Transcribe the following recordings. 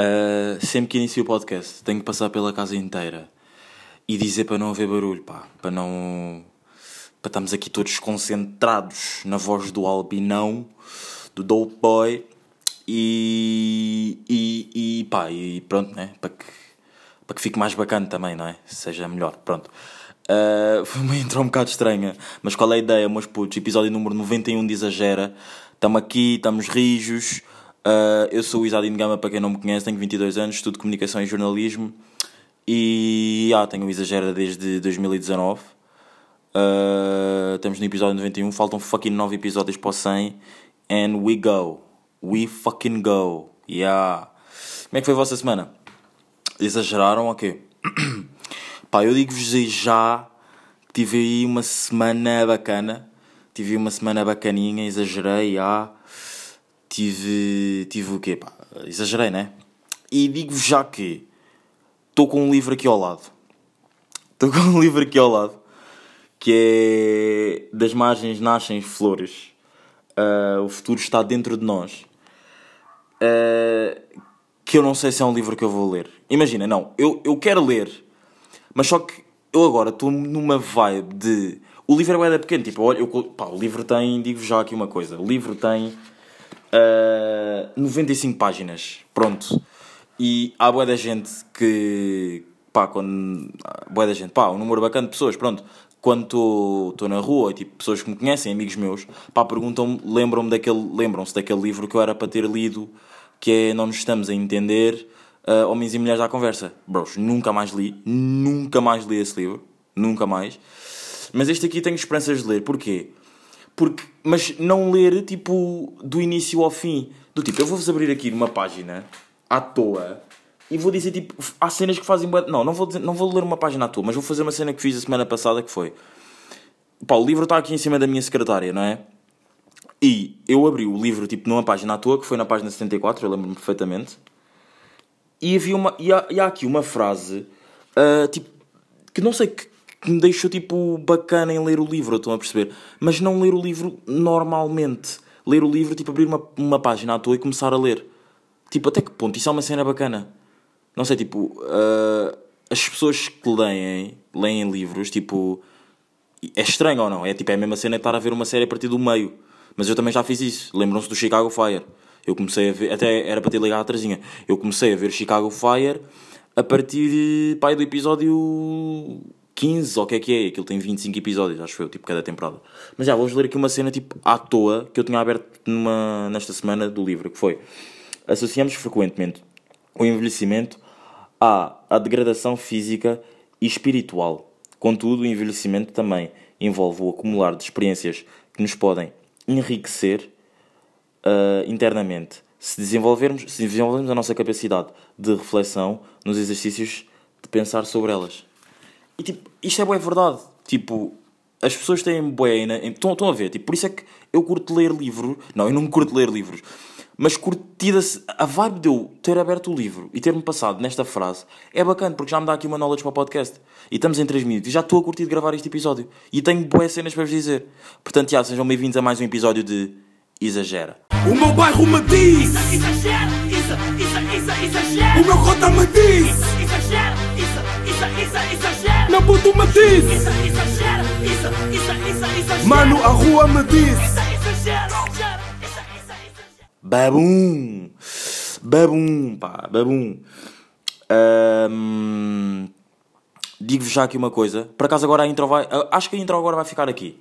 Uh, sempre que inicio o podcast, tenho que passar pela casa inteira e dizer para não haver barulho, pá, para não. para estarmos aqui todos concentrados na voz do Albinão, do Dope Boy e. e, e pá, e pronto, né? Para que, para que fique mais bacana também, não é? Seja melhor, pronto. Uh, foi uma intro um bocado estranha, mas qual é a ideia, meus putos? Episódio número 91 de Exagera. Estamos aqui, estamos rijos. Uh, eu sou o Isadinho Gama, para quem não me conhece, tenho 22 anos, estudo Comunicação e Jornalismo e ah, tenho o Exagera desde 2019. Uh, estamos no episódio 91, faltam fucking 9 episódios para o 100 and we go. We fucking go. Yeah. Como é que foi a vossa semana? Exageraram ou okay? quê? Pá, eu digo-vos já que tive aí uma semana bacana. Tive uma semana bacaninha, exagerei, ah. Tive. Tive o quê? Pá, exagerei, né? E digo-vos já que estou com um livro aqui ao lado. Estou com um livro aqui ao lado que é Das Margens Nascem Flores. Uh, o futuro está dentro de nós. Uh, que eu não sei se é um livro que eu vou ler. Imagina, não, eu, eu quero ler, mas só que eu agora estou numa vibe de. O livro é pequeno, tipo, olha, eu, pá, o livro tem, digo já aqui uma coisa, o livro tem uh, 95 páginas, pronto. E há boa da gente que, pá, quando. Boa da gente, pá, um número bacana de pessoas, pronto. Quando estou na rua, tipo, pessoas que me conhecem, amigos meus, pá, perguntam-me, lembram-me daquele, lembram-se daquele livro que eu era para ter lido, que é Não Nos Estamos a Entender, uh, Homens e Mulheres à Conversa. Bros, nunca mais li, nunca mais li esse livro, nunca mais. Mas este aqui tenho esperanças de ler, porquê? Porque, mas não ler tipo do início ao fim. Do tipo, eu vou-vos abrir aqui numa página à toa e vou dizer tipo, há cenas que fazem. Não, não vou, dizer, não vou ler uma página à toa, mas vou fazer uma cena que fiz a semana passada que foi. Pá, o livro está aqui em cima da minha secretária, não é? E eu abri o livro tipo numa página à toa, que foi na página 74, eu lembro-me perfeitamente. E havia uma. E há, e há aqui uma frase uh, tipo que não sei que, que, me deixou tipo bacana em ler o livro, estão a perceber? Mas não ler o livro normalmente. Ler o livro, tipo, abrir uma, uma página à toa e começar a ler. Tipo, até que ponto? Isso é uma cena bacana. Não sei, tipo, uh, as pessoas que leem, leem livros, tipo, é estranho ou não? É tipo, é a mesma cena estar a ver uma série a partir do meio. Mas eu também já fiz isso. Lembram-se do Chicago Fire. Eu comecei a ver, até era para ter ligado a trazinha. Eu comecei a ver Chicago Fire a partir pai, do episódio 15, ou o que é que é? Aquilo tem 25 episódios, acho eu, tipo, cada temporada. Mas já, vou-vos ler aqui uma cena, tipo, à toa, que eu tinha aberto numa, nesta semana do livro, que foi... Associamos frequentemente o envelhecimento à, à degradação física e espiritual. Contudo, o envelhecimento também envolve o acumular de experiências que nos podem enriquecer uh, internamente. Se desenvolvermos, se desenvolvermos a nossa capacidade de reflexão nos exercícios de pensar sobre elas. E tipo, isto é boa verdade. Tipo, as pessoas têm boa. Estão, estão a ver? Tipo, por isso é que eu curto ler livros. Não, eu não me curto ler livros. Mas curtida-se. A vibe de eu ter aberto o livro e ter-me passado nesta frase é bacana, porque já me dá aqui uma knowledge para o podcast. E estamos em 3 minutos e já estou a curtir de gravar este episódio. E tenho boas cenas para vos dizer. Portanto, já, sejam bem-vindos a mais um episódio de Exagera. O meu bairro me diz Exagera, exagera, exagera O meu cota me diz exagera Meu puto me diz Exagera, exagera, exagera Mano, a rua me diz Exagera, Babum! Babum, pá, babum. Um, Digo-vos já aqui uma coisa. Por acaso agora a intro vai. Acho que a intro agora vai ficar aqui.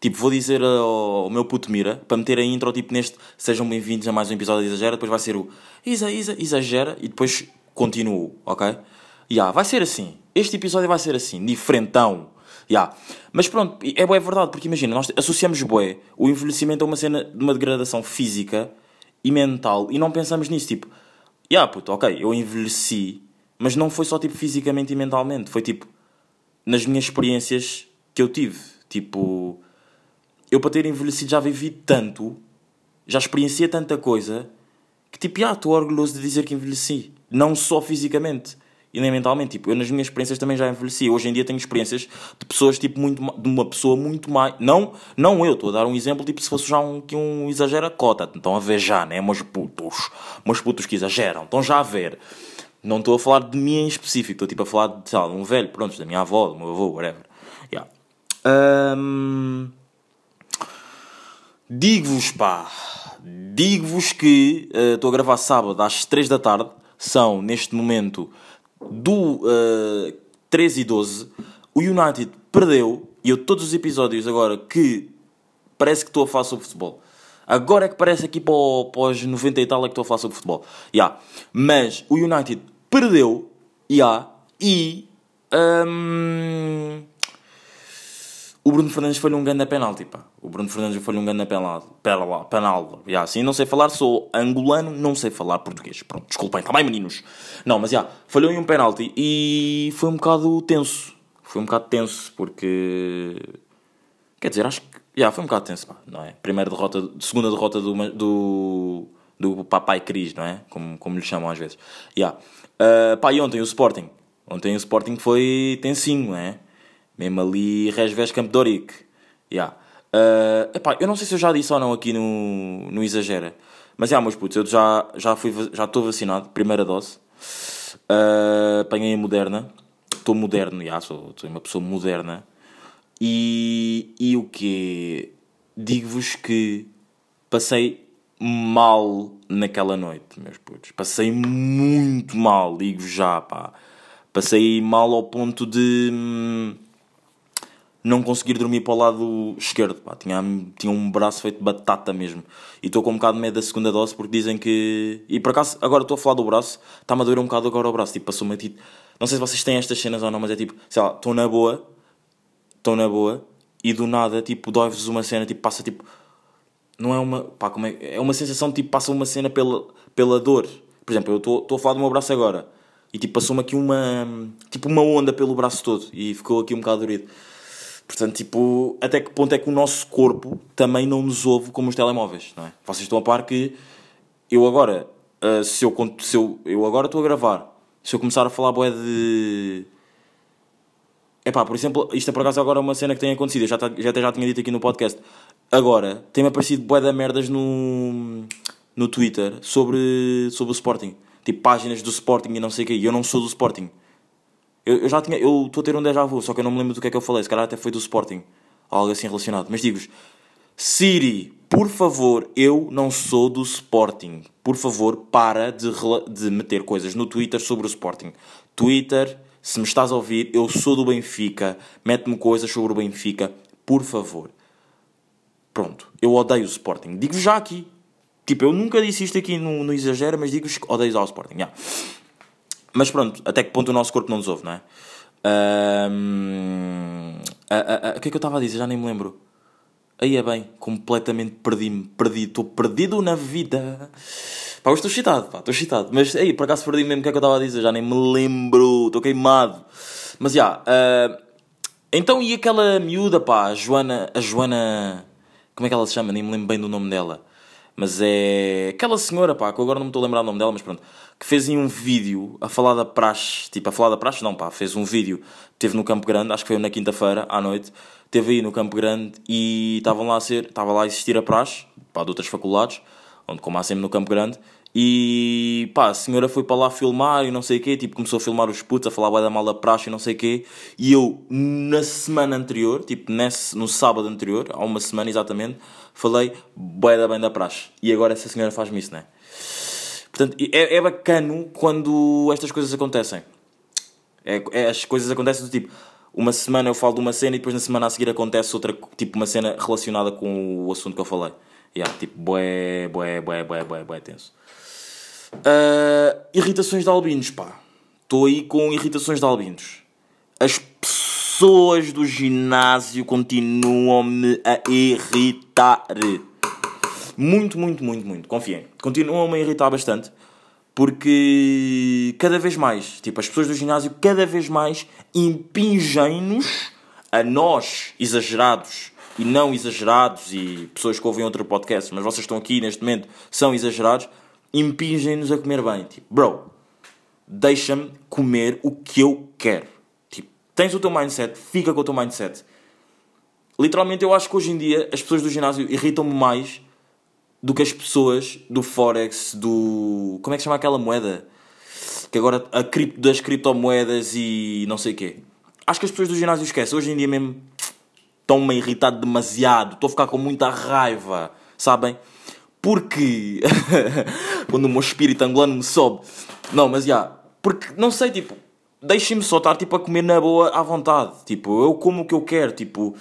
Tipo, vou dizer ao meu puto Mira para meter a intro tipo neste Sejam bem-vindos a mais um episódio de Exagera. Depois vai ser o Isa, Isa, Exagera e depois continuo, ok? Yeah, vai ser assim. Este episódio vai ser assim, diferentão. Yeah. Mas pronto, é é verdade, porque imagina, nós associamos bué o envelhecimento a uma cena de uma degradação física e mental e não pensamos nisso, tipo, yeah, puto, ok, eu envelheci, mas não foi só tipo fisicamente e mentalmente, foi tipo nas minhas experiências que eu tive, tipo, eu para ter envelhecido já vivi tanto, já experienciei tanta coisa, que tipo, ah, estou orgulhoso de dizer que envelheci, não só fisicamente, e nem mentalmente. Tipo, eu nas minhas experiências também já envelheci. Hoje em dia tenho experiências de pessoas, tipo, muito, de uma pessoa muito mais. Não, não eu, estou a dar um exemplo, tipo, se fosse já um, que um exagera cota. Estão a ver já, né? Meus putos. Meus putos que exageram. Estão já a ver. Não estou a falar de mim em específico, estou tipo a falar de, sei lá, de um velho, pronto, da minha avó, do meu avô, whatever. Yeah. Um... Digo-vos, pá, digo-vos que uh, estou a gravar sábado às 3 da tarde, são neste momento do uh, 13 e 12. O United perdeu, e eu todos os episódios agora que parece que estou a falar sobre futebol. Agora é que parece aqui para, para os 90 e tal é que estou a falar sobre futebol. Yeah. Mas o United perdeu, yeah, e um, o Bruno Fernandes foi um grande penalti, pá. O Bruno Fernandes foi um grande penalti. Penalti. Yeah, assim, não sei falar, sou angolano, não sei falar português. Pronto, desculpem, tá bem, meninos? Não, mas já, yeah, falhou em um penalti e foi um bocado tenso. Foi um bocado tenso, porque... Quer dizer, acho que... Já, yeah, foi um bocado tenso, pá, não é? Primeira derrota, segunda derrota do... do do Papai Cris, não é? Como, como lhe chamam às vezes. Yeah. Uh, pá, e ontem o Sporting. Ontem o Sporting foi tensinho, não é? Mesmo ali, Resves Campo de Orique. Yeah. Uh, epá, eu não sei se eu já disse ou não aqui no, no Exagera. Mas yeah, meus putos, eu já, já, fui, já estou vacinado, primeira dose. Uh, apanhei a moderna. Estou moderno, já, sou, sou uma pessoa moderna. E, e o que Digo-vos que passei mal naquela noite, meus putos. Passei muito mal, digo já, pá. Passei mal ao ponto de. Hum, não conseguir dormir para o lado esquerdo. Pá. Tinha, tinha um braço feito batata mesmo. E estou com um bocado de medo da segunda dose porque dizem que. E por acaso, agora estou a falar do braço, está-me a doer um bocado agora o braço. Tipo, passou-me tipo. Não sei se vocês têm estas cenas ou não, mas é tipo, sei lá, estou na boa, estou na boa, e do nada, tipo, dói-vos uma cena, tipo, passa tipo. Não é uma. Pá, como é, é uma sensação tipo, passa uma cena pela, pela dor. Por exemplo, eu estou a falar do meu braço agora. E tipo, passou-me aqui uma. Tipo, uma onda pelo braço todo. E ficou aqui um bocado dorido. Portanto, tipo, até que ponto é que o nosso corpo também não nos ouve como os telemóveis, não é? Vocês estão a par que eu agora, uh, se, eu, se eu, eu agora estou a gravar, se eu começar a falar boé de... É pá, por exemplo, isto é por acaso agora uma cena que tem acontecido, eu já, já até já tinha dito aqui no podcast. Agora, tem-me aparecido boé de merdas no, no Twitter sobre, sobre o Sporting. Tipo, páginas do Sporting e não sei o quê, e eu não sou do Sporting. Eu, eu já tinha. Eu estou a ter um déjà vu, só que eu não me lembro do que é que eu falei. Se calhar até foi do Sporting. Algo assim relacionado. Mas digo-vos: Siri, por favor, eu não sou do Sporting. Por favor, para de, de meter coisas no Twitter sobre o Sporting. Twitter, se me estás a ouvir, eu sou do Benfica. Mete-me coisas sobre o Benfica. Por favor. Pronto. Eu odeio o Sporting. Digo já aqui. Tipo, eu nunca disse isto aqui no, no Exagero, mas digo-vos que odeio ao Sporting. Yeah. Mas pronto, até que ponto o nosso corpo não nos ouve, não é? Um, o que é que eu estava a dizer? Já nem me lembro. Aí é bem, completamente perdi-me, perdi, estou perdido na vida. Pá, estou excitado, pá, estou excitado. Mas aí, por acaso perdi mesmo o que é que eu estava a dizer, já nem me lembro, estou queimado. Mas já, uh, então e aquela miúda, pá, a Joana, a Joana, como é que ela se chama? Nem me lembro bem do nome dela. Mas é aquela senhora, pá, que eu agora não me estou a lembrar o nome dela, mas pronto que fez um vídeo a falar da praxe, tipo, a falar da praxe, não pá, fez um vídeo, teve no Campo Grande, acho que foi na quinta-feira à noite, teve aí no Campo Grande e estavam lá a ser, estava lá a existir a praxe, pá, de outras faculdades, onde como há sempre no Campo Grande, e pá, a senhora foi para lá filmar e não sei o quê, tipo, começou a filmar os putos, a falar bem da mal da praxe e não sei o quê, e eu, na semana anterior, tipo, nesse, no sábado anterior, há uma semana exatamente, falei bem da bem da praxe, e agora essa senhora faz-me isso, não é? Portanto, é, é bacano quando estas coisas acontecem. É, é, as coisas acontecem do tipo, uma semana eu falo de uma cena e depois na semana a seguir acontece outra, tipo, uma cena relacionada com o assunto que eu falei. Yeah, tipo, bué, bué, bué, bué, bué, bué tenso. Uh, irritações de albinos, pá. Estou aí com irritações de albinos. As pessoas do ginásio continuam-me a irritar. Muito, muito, muito, muito. Confiem. Continuam-me a irritar bastante. Porque cada vez mais, tipo, as pessoas do ginásio cada vez mais impingem-nos a nós, exagerados e não exagerados, e pessoas que ouvem outro podcast, mas vocês estão aqui neste momento, são exagerados, impingem-nos a comer bem. Tipo, bro, deixa-me comer o que eu quero. Tipo, tens o teu mindset, fica com o teu mindset. Literalmente, eu acho que hoje em dia as pessoas do ginásio irritam-me mais do que as pessoas do Forex, do. Como é que chama aquela moeda? Que agora a cripto, das criptomoedas e não sei o quê. Acho que as pessoas do ginásio esquecem. Hoje em dia mesmo estão-me a irritar demasiado. Estou a ficar com muita raiva, sabem? Porque. Quando o meu espírito angolano me sobe. Não, mas já. Yeah, porque, não sei, tipo. Deixem-me só estar tipo, a comer na boa à vontade. Tipo, eu como o que eu quero. Tipo,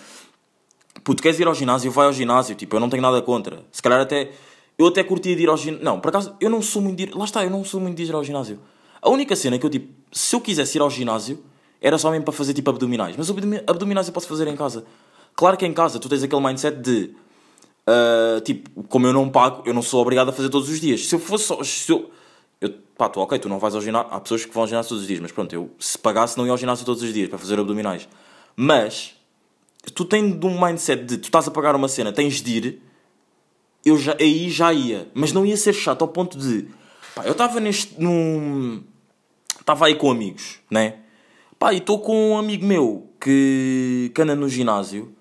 puto, queres ir ao ginásio? Vai ao ginásio. Tipo, eu não tenho nada contra. Se calhar até. Eu até curtia de ir ao ginásio. Não, por acaso, eu não sou muito de ir. Lá está, eu não sou muito de ir ao ginásio. A única cena que eu, tipo, se eu quisesse ir ao ginásio, era só mesmo para fazer tipo abdominais. Mas abdominais eu posso fazer em casa. Claro que em casa tu tens aquele mindset de. Uh, tipo, como eu não pago, eu não sou obrigado a fazer todos os dias. Se eu fosse só. Se eu, eu, pá, tu, ok, tu não vais ao ginásio. Há pessoas que vão ao ginásio todos os dias, mas pronto, eu se pagasse não ia ao ginásio todos os dias para fazer abdominais. Mas tu tens de um mindset de tu estás a pagar uma cena, tens de ir, eu já, aí já ia. Mas não ia ser chato ao ponto de. Pá, eu estava neste. num. Estava aí com amigos, né? Pá, e estou com um amigo meu que, que anda no ginásio.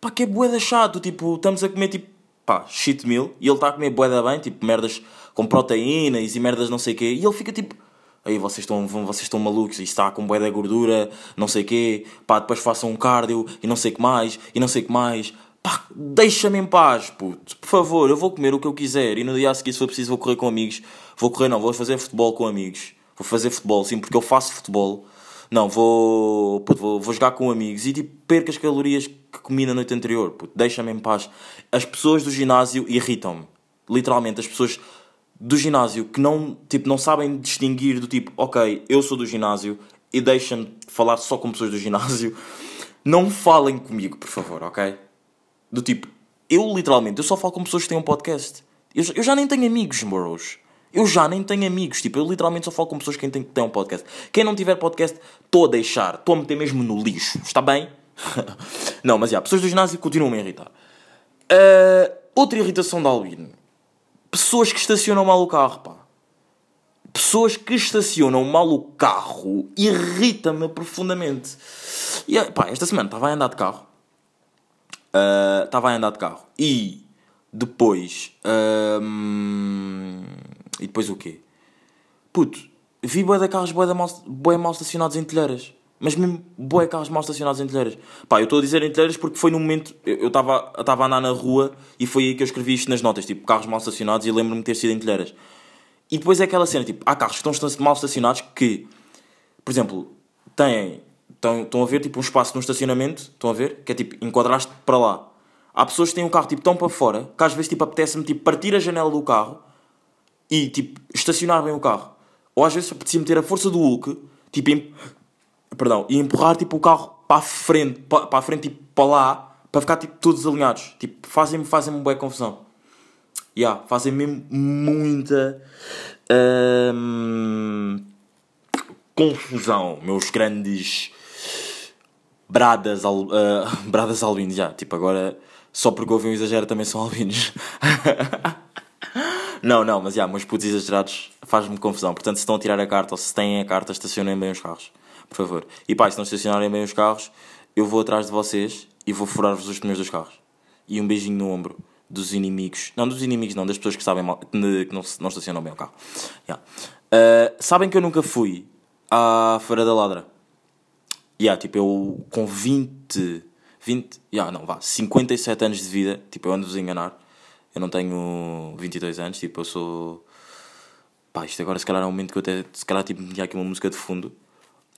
Pá, que é boeda chato. Tipo, estamos a comer tipo. Pá, shit meal. E ele está a comer boeda bem, tipo, merdas com proteínas e merdas não sei o quê. E ele fica tipo aí vocês estão, vocês estão malucos, isto está com bué da gordura, não sei quê, pá, depois façam um cardio e não sei que mais, e não sei que mais. Pá, deixa-me em paz, puto, por favor, eu vou comer o que eu quiser e no dia a seguir, se for preciso, vou correr com amigos. Vou correr, não, vou fazer futebol com amigos. Vou fazer futebol, sim, porque eu faço futebol. Não, vou, puto, vou, vou jogar com amigos e tipo, perco as calorias que comi na noite anterior, puto, deixa-me em paz. As pessoas do ginásio irritam-me. Literalmente, as pessoas do ginásio que não, tipo, não sabem distinguir do tipo, ok, eu sou do ginásio e deixam-me falar só com pessoas do ginásio, não falem comigo, por favor, ok? Do tipo, eu literalmente, eu só falo com pessoas que têm um podcast. Eu, eu já nem tenho amigos, moros. Eu já nem tenho amigos. Tipo, eu literalmente só falo com pessoas que têm, que têm um podcast. Quem não tiver podcast, estou a deixar. Estou a meter mesmo no lixo. Está bem? não, mas já, pessoas do ginásio continuam a irritar. Uh, outra irritação da Albino pessoas que estacionam mal o carro, pá. Pessoas que estacionam mal o carro irrita-me profundamente. E pá, esta semana estava a andar de carro. Uh, estava a andar de carro. E depois. Uh, e depois o quê? Puto, vi boia de carros boia mal, mal estacionados em telheiras. Mas mesmo boé carros mal estacionados em telheiras. Pá, eu estou a dizer em telheiras porque foi no momento. Eu estava a andar na rua e foi aí que eu escrevi isto nas notas. Tipo, carros mal estacionados e lembro-me de ter sido em telheiras. E depois é aquela cena, tipo, há carros que estão mal estacionados que, por exemplo, têm. Estão, estão a ver tipo um espaço no estacionamento, estão a ver? Que é tipo, enquadraste para lá. Há pessoas que têm o carro tipo tão para fora que às vezes tipo apetece-me tipo partir a janela do carro e tipo estacionar bem o carro. Ou às vezes apetecia meter a força do Hulk, tipo Perdão, e empurrar tipo o carro para a frente, para, para a frente, tipo para lá, para ficar tipo todos alinhados. Tipo, fazem-me fazem boa confusão. Yeah, fazem mesmo muita hum, confusão, meus grandes bradas, al, uh, bradas albinos. Já, tipo, agora só porque houve um exagero também são albinos. não, não, mas já, meus putos exagerados faz-me confusão. Portanto, se estão a tirar a carta ou se têm a carta, estacionem bem os carros por favor. E pá, se não estacionarem bem os carros, eu vou atrás de vocês e vou furar-vos os pneus dos carros. E um beijinho no ombro dos inimigos. Não, dos inimigos não, das pessoas que sabem mal, que não, não estacionam bem o carro. Yeah. Uh, sabem que eu nunca fui à Feira da Ladra. Yeah, tipo, eu com 20. 20. Yeah, não, vá. 57 anos de vida. Tipo, eu ando-vos a enganar. Eu não tenho 22 anos. Tipo, eu sou. Pá, isto agora se calhar é um momento que eu até. Se calhar, tipo, tinha aqui uma música de fundo.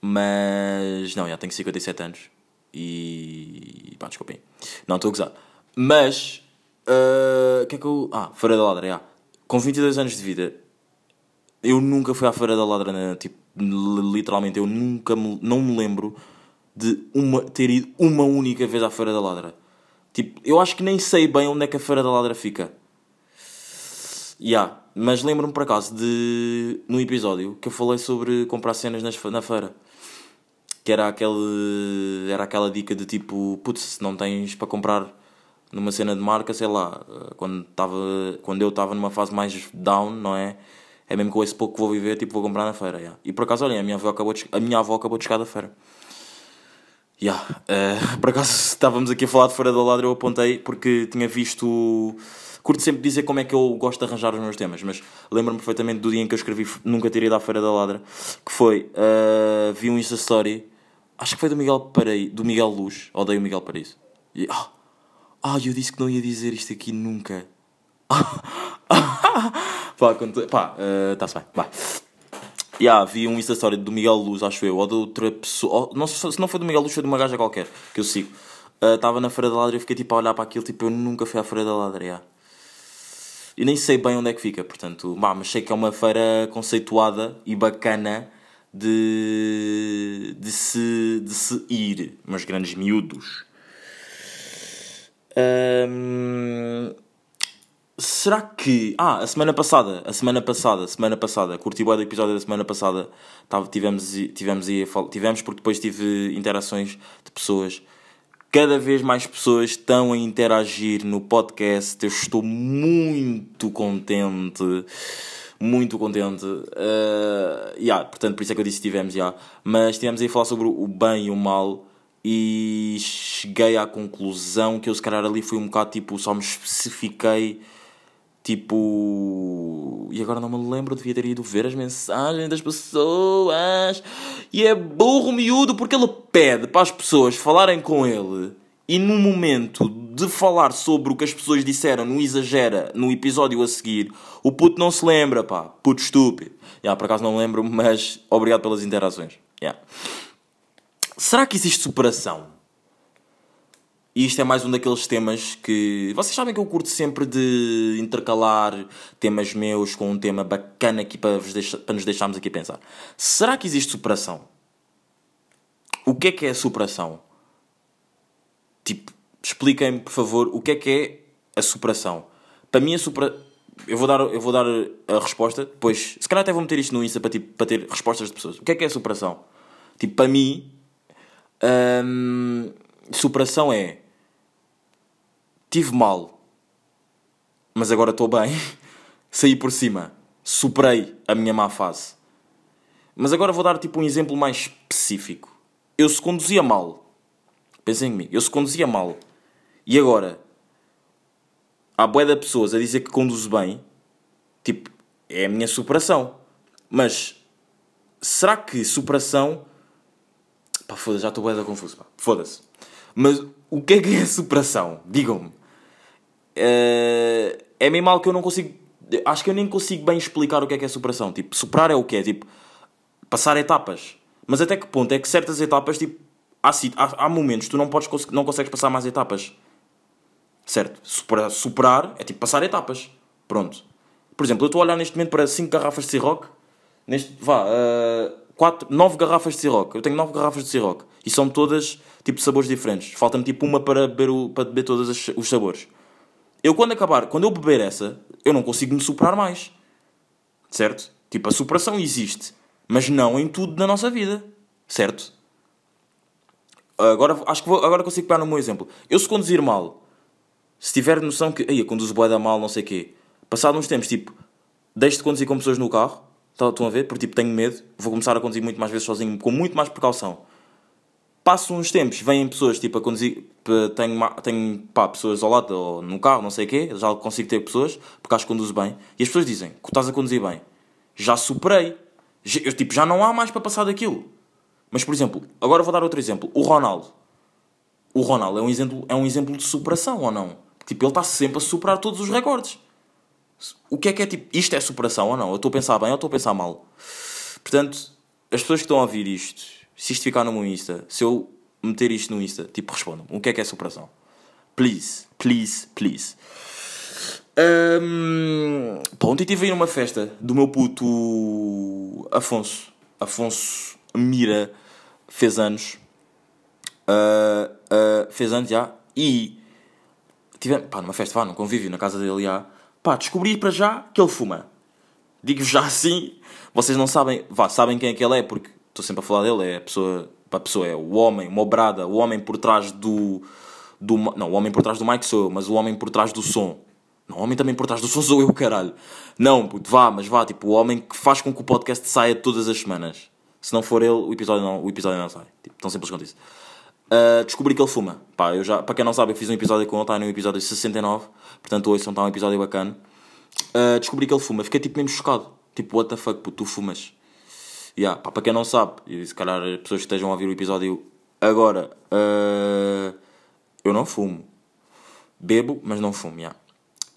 Mas. Não, já tenho 57 anos. E. Pá, desculpem. Não, estou a gozar. Mas. O uh, que é que eu. Ah, Feira da Ladra, já. Com 22 anos de vida, eu nunca fui à Feira da Ladra, né? tipo, literalmente, eu nunca me, não me lembro de uma, ter ido uma única vez à Feira da Ladra. Tipo, eu acho que nem sei bem onde é que a Feira da Ladra fica. Yeah. Mas lembro-me por acaso de. no episódio que eu falei sobre comprar cenas nas, na feira. Que era aquele. Era aquela dica de tipo, putz, se não tens para comprar numa cena de marca, sei lá, quando, tava, quando eu estava numa fase mais down, não é? é mesmo com esse pouco que vou viver, tipo, vou comprar na feira. Yeah. E por acaso, olhem, a minha avó acabou de, a minha avó acabou de chegar da feira. Yeah. Uh, por acaso estávamos aqui a falar de Feira da Ladra, eu apontei porque tinha visto. Curto sempre dizer como é que eu gosto de arranjar os meus temas, mas lembro-me perfeitamente do dia em que eu escrevi Nunca Tirei da Feira da Ladra, que foi. Uh, vi um Insta Story, acho que foi do Miguel Paraíso, do Miguel Luz, odeio o Miguel Paraíso. E, ah, ah, eu disse que não ia dizer isto aqui nunca. pá, pá está-se uh, bem, vai. Yeah, vi um Insta Story do Miguel Luz, acho eu, ou de outra pessoa. Ou, não, se não foi do Miguel Luz, foi de uma gaja qualquer que eu sigo. Estava uh, na Feira da Ladra e fiquei tipo a olhar para aquilo, tipo, eu nunca fui à Feira da Ladra. Yeah. E nem sei bem onde é que fica, portanto, bah, mas sei que é uma feira conceituada e bacana de, de, se, de se ir, meus grandes miúdos. Será que. Ah, a semana passada, a semana passada, a semana passada, curti o episódio da semana passada, tivemos, tivemos, tivemos porque depois tive interações de pessoas. Cada vez mais pessoas estão a interagir no podcast. Eu estou muito contente. Muito contente. Uh, yeah, portanto, por isso é que eu disse tivemos, yeah. Mas tivemos aí a falar sobre o bem e o mal e cheguei à conclusão que eu se calhar ali fui um bocado tipo, só me especifiquei Tipo. E agora não me lembro, devia ter ido ver as mensagens das pessoas. E é burro miúdo porque ele pede para as pessoas falarem com ele. E no momento de falar sobre o que as pessoas disseram no Exagera, no episódio a seguir, o puto não se lembra, pá. Puto estúpido. Já, por acaso não lembro, mas obrigado pelas interações. Yeah. Será que existe superação? E isto é mais um daqueles temas que. Vocês sabem que eu curto sempre de intercalar temas meus com um tema bacana aqui para, deixar, para nos deixarmos aqui pensar. Será que existe superação? O que é que é superação? Tipo, expliquem-me, por favor, o que é que é a superação? Para mim, a superação. Eu vou, dar, eu vou dar a resposta, depois. Se calhar até vou meter isto no Insta para, tipo, para ter respostas de pessoas. O que é que é a superação? Tipo, para mim. Hum, superação é tive mal, mas agora estou bem, saí por cima, superei a minha má fase. Mas agora vou dar tipo um exemplo mais específico. Eu se conduzia mal, pensem em mim, eu se conduzia mal, e agora há boé de pessoas a dizer que conduzo bem, tipo, é a minha superação. Mas será que superação. Pá, foda-se, já estou bué da confuso, pá. Foda-se. Mas o que é que é superação? Digam-me. Uh, é meio mal que eu não consigo. Acho que eu nem consigo bem explicar o que é que é superação. Tipo, superar é o que é? Tipo, passar etapas. Mas até que ponto é que certas etapas, tipo, há, há, há momentos que tu não, podes, não consegues passar mais etapas. Certo? Superar, superar é tipo passar etapas. Pronto. Por exemplo, eu estou a olhar neste momento para 5 garrafas de Ciroc. Neste, vá, uh, quatro, 9 garrafas de Ciroc. Eu tenho 9 garrafas de Ciroc. E são todas, tipo, sabores diferentes. Falta-me, tipo, uma para beber, o, para beber todos os sabores. Eu quando acabar, quando eu beber essa, eu não consigo me superar mais. Certo? Tipo, a superação existe. Mas não em tudo na nossa vida. Certo? Agora, acho que vou, agora consigo pegar no meu exemplo. Eu se conduzir mal, se tiver noção que, eu conduzo boeda mal, não sei o quê, passado uns tempos, tipo, deixo de conduzir com pessoas no carro, tá, estão a ver? Porque, tipo, tenho medo, vou começar a conduzir muito mais vezes sozinho, com muito mais precaução passo uns tempos, vêm pessoas tipo a conduzir, tenho, tenho pá, pessoas ao lado ou no carro, não sei o quê, já consigo ter pessoas, porque acho que conduzo bem, e as pessoas dizem que estás a conduzir bem. Já superei. Eu, tipo, já não há mais para passar daquilo. Mas, por exemplo, agora vou dar outro exemplo. O Ronaldo. O Ronaldo é um exemplo, é um exemplo de superação, ou não? Tipo, ele está sempre a superar todos os recordes. O que é que é tipo, isto é superação ou não? Eu estou a pensar bem ou estou a pensar mal? Portanto, as pessoas que estão a ouvir isto se isto ficar no meu Insta, se eu meter isto no Insta, tipo, respondam o que é que é superação? Please, please, please. Um, ontem estive aí numa festa do meu puto Afonso. Afonso Mira fez anos. Uh, uh, fez anos já. E tivemos, pá, numa festa, vá, num convívio na casa dele já. Pá, descobri para já que ele fuma. Digo já assim, vocês não sabem, vá, sabem quem é que ele é, porque estou sempre a falar dele, é a pessoa, a pessoa é o homem, uma brada, o homem por trás do, do. Não, o homem por trás do mic sou eu, mas o homem por trás do som. Não, o homem também por trás do som sou eu, caralho. Não, puto, vá, mas vá, tipo, o homem que faz com que o podcast saia todas as semanas. Se não for ele, o episódio não, o episódio não sai. Tipo, tão simples quanto isso. Uh, descobri que ele fuma. Pá, eu já, para quem não sabe, eu fiz um episódio com ele, está no episódio 69. Portanto, hoje está um episódio bacana. Uh, descobri que ele fuma. Fiquei tipo mesmo chocado. Tipo, what the fuck, puto, tu fumas. Yeah, pá, para quem não sabe, e se calhar as pessoas que estejam a ouvir o episódio agora, uh, eu não fumo. Bebo, mas não fumo, yeah.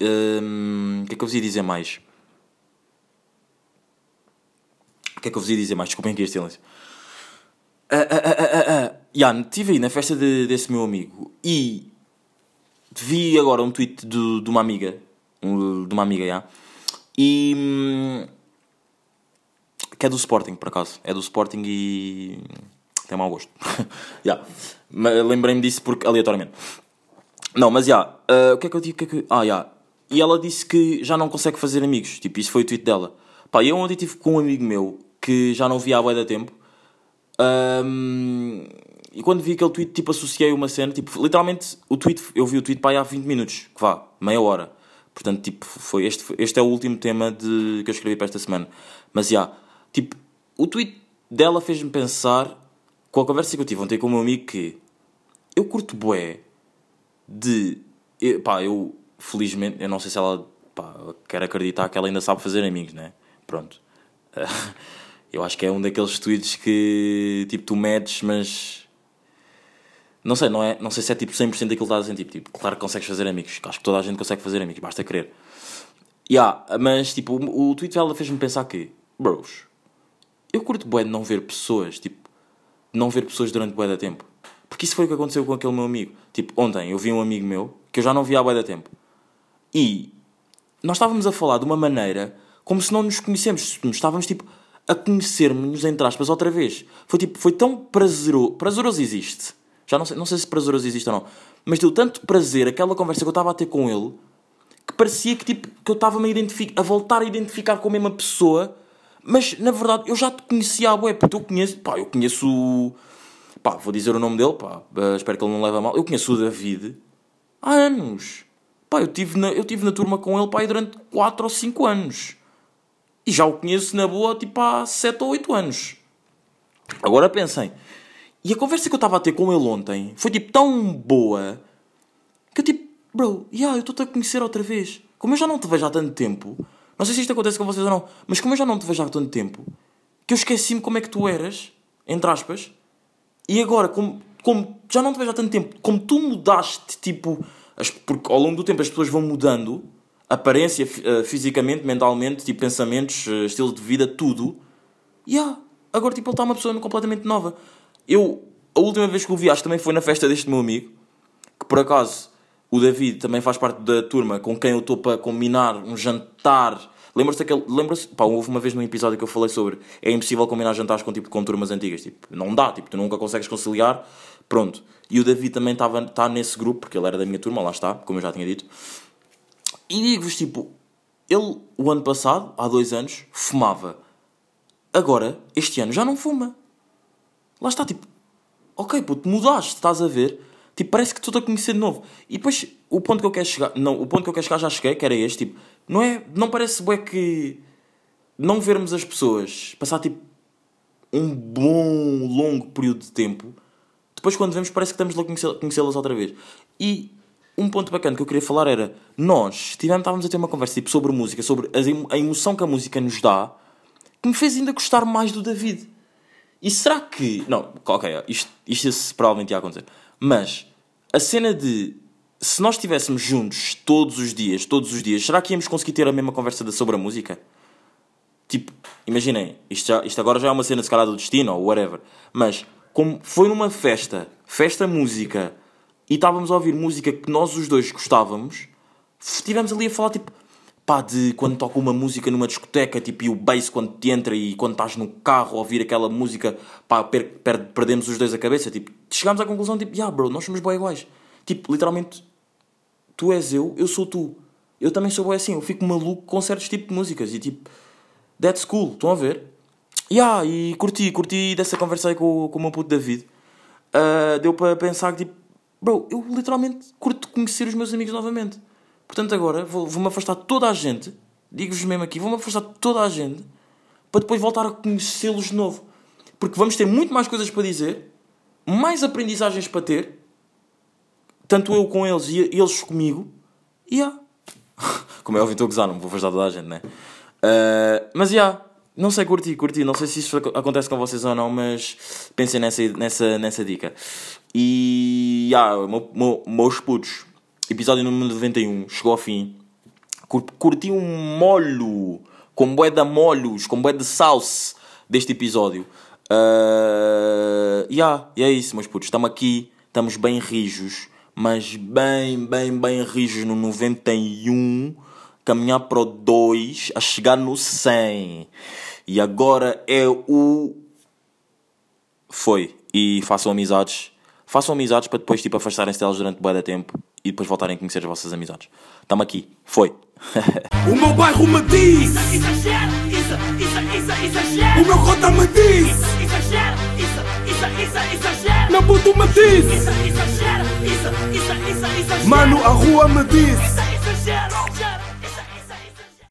O que é que eu vos ia dizer mais? O que é que eu vos ia dizer mais? Desculpem aqui este silêncio. Uh, uh, uh, yeah, estive aí na festa de, desse meu amigo e vi agora um tweet de, de uma amiga. de uma amiga, yeah, e. Hum, que é do Sporting, por acaso. É do Sporting e. tem mau gosto. yeah. Lembrei-me disso porque, aleatoriamente. Não, mas já. Yeah, uh, o que é que eu digo? Que é que... Ah, já. Yeah. E ela disse que já não consegue fazer amigos. Tipo, isso foi o tweet dela. Pá, eu ontem estive com um amigo meu que já não via há bué da tempo. Um, e quando vi aquele tweet, tipo, associei uma cena. Tipo, literalmente, o tweet, eu vi o tweet para há 20 minutos. Que vá, meia hora. Portanto, tipo, foi este, este é o último tema de, que eu escrevi para esta semana. Mas, já, yeah, tipo, o tweet dela fez-me pensar com a conversa que eu tive ontem com o meu amigo que eu curto bué de... Eu, pá, eu felizmente, eu não sei se ela pá, quer acreditar que ela ainda sabe fazer amigos, né? Pronto. eu acho que é um daqueles tweets que tipo tu medes, mas não sei, não, é, não sei se é tipo 100% daquilo que estás a sentir. Tipo, claro que consegues fazer amigos, acho que toda a gente consegue fazer amigos, basta querer. Yeah, mas tipo, o, o tweet dela fez-me pensar que, bros, eu curto bué de não ver pessoas, tipo, não ver pessoas durante bué da tempo. Porque isso foi o que aconteceu com aquele meu amigo. Tipo, ontem eu vi um amigo meu que eu já não via há bué da tempo. E nós estávamos a falar de uma maneira como se não nos conhecemos. Estávamos tipo a conhecermos, entre aspas, outra vez. Foi tipo, foi tão prazeroso. Prazeroso existe. Já não sei, não sei se prazeroso existe ou não. Mas deu tanto prazer aquela conversa que eu estava a ter com ele que parecia que, tipo, que eu estava-me a, a voltar a identificar com a mesma pessoa. Mas na verdade eu já te conhecia a bué, porque eu conheço, pá, eu conheço. Pá, vou dizer o nome dele, pá, eh, espero que ele não leve a mal. Eu conheço o David há anos. Pá, eu tive na, eu tive na turma com ele, pá, durante 4 ou 5 anos. E já o conheço na boa, tipo, há 7 ou 8 anos. Agora pensem. E a conversa que eu estava a ter com ele ontem foi, tipo, tão boa que eu, tipo, bro, yeah, eu estou-te a conhecer outra vez. Como eu já não te vejo há tanto tempo, não sei se isto acontece com vocês ou não, mas como eu já não te vejo há tanto tempo, que eu esqueci-me como é que tu eras, entre aspas, e agora, como, como já não te vejo há tanto tempo, como tu mudaste, tipo, as, porque ao longo do tempo as pessoas vão mudando, aparência, uh, fisicamente, mentalmente, tipo pensamentos, uh, estilo de vida, tudo. E yeah, agora tipo ele está uma pessoa completamente nova. Eu, a última vez que o vi, acho que também foi na festa deste meu amigo, que por acaso o David também faz parte da turma com quem eu estou para combinar um jantar. Lembra-se daquele. Lembra-se. Pá, houve uma vez num episódio que eu falei sobre. É impossível combinar jantares com, tipo, com turmas antigas. Tipo, não dá. Tipo, tu nunca consegues conciliar. Pronto. E o David também estava tá nesse grupo, porque ele era da minha turma, lá está, como eu já tinha dito. E digo-vos, tipo, ele, o ano passado, há dois anos, fumava. Agora, este ano, já não fuma. Lá está, tipo, ok, puto, mudaste, estás a ver? Tipo, parece que estou a conhecer de novo. E depois, o ponto que eu quero chegar, não, o ponto que eu quero chegar já cheguei, que era este, tipo, não é, não parece bué que não vermos as pessoas passar, tipo, um bom, longo período de tempo depois, quando vemos, parece que estamos a conhecê-las outra vez. E um ponto bacana que eu queria falar era: nós tivemos, estávamos a ter uma conversa tipo, sobre música, sobre a emoção que a música nos dá, que me fez ainda gostar mais do David. E será que. Não, ok, isto, isto provavelmente ia acontecer. Mas a cena de. Se nós estivéssemos juntos todos os dias, todos os dias, será que íamos conseguir ter a mesma conversa sobre a música? Tipo, imaginem, isto, já, isto agora já é uma cena de escala do destino ou whatever, mas como foi numa festa, festa música, e estávamos a ouvir música que nós os dois gostávamos, estivemos ali a falar tipo, pá, de quando toca uma música numa discoteca, tipo, e o bass quando te entra e quando estás no carro a ouvir aquela música, pá, per, per, perdemos os dois a cabeça, tipo, chegámos à conclusão, tipo, yeah, bro, nós somos bem iguais. Tipo, literalmente, tu és eu, eu sou tu. Eu também sou bem assim, eu fico maluco com certos tipos de músicas e tipo, that's cool, estão a ver? Yeah, e curti, curti dessa conversa aí com, com o meu puto David. Uh, deu para pensar que, tipo, bro, eu literalmente curto conhecer os meus amigos novamente. Portanto, agora vou- vou-me afastar de toda a gente. Digo-vos mesmo aqui, vou-me afastar toda a gente para depois voltar a conhecê-los de novo. Porque vamos ter muito mais coisas para dizer, mais aprendizagens para ter, tanto eu com eles e eles comigo, e há. Como é óbvio, estou a gozar, não vou afastar toda a gente, né? Ah, mas já, não sei, curti, curti. Não sei se isso ac- acontece com vocês ou não, mas pensem nessa, nessa, nessa dica. E já, meu, meu, meus putos, episódio número 91, chegou ao fim. Cur- Curti um molho, com bué de molhos, com bué de salsa deste episódio. Ah, Ya, e é isso, meus putos. Estamos aqui, estamos bem rijos, mas bem, bem, bem rijos no 91. Caminhar para o 2, a chegar no 100. E agora é o. Foi. E façam amizades. Façam amizades para depois tipo, afastarem-se delas durante bué de tempo e depois voltarem a conhecer as vossas amizades. Estamos aqui. Foi. O meu bairro me diz Isso, exagero, isso, isso, isso, exagero. O meu cota me diz Isso, exagero, isso, exagero. Meu puto me diz Isso, exagero, isso, isso, isso, exagero. Mano, a rua me diz Isso, exagero.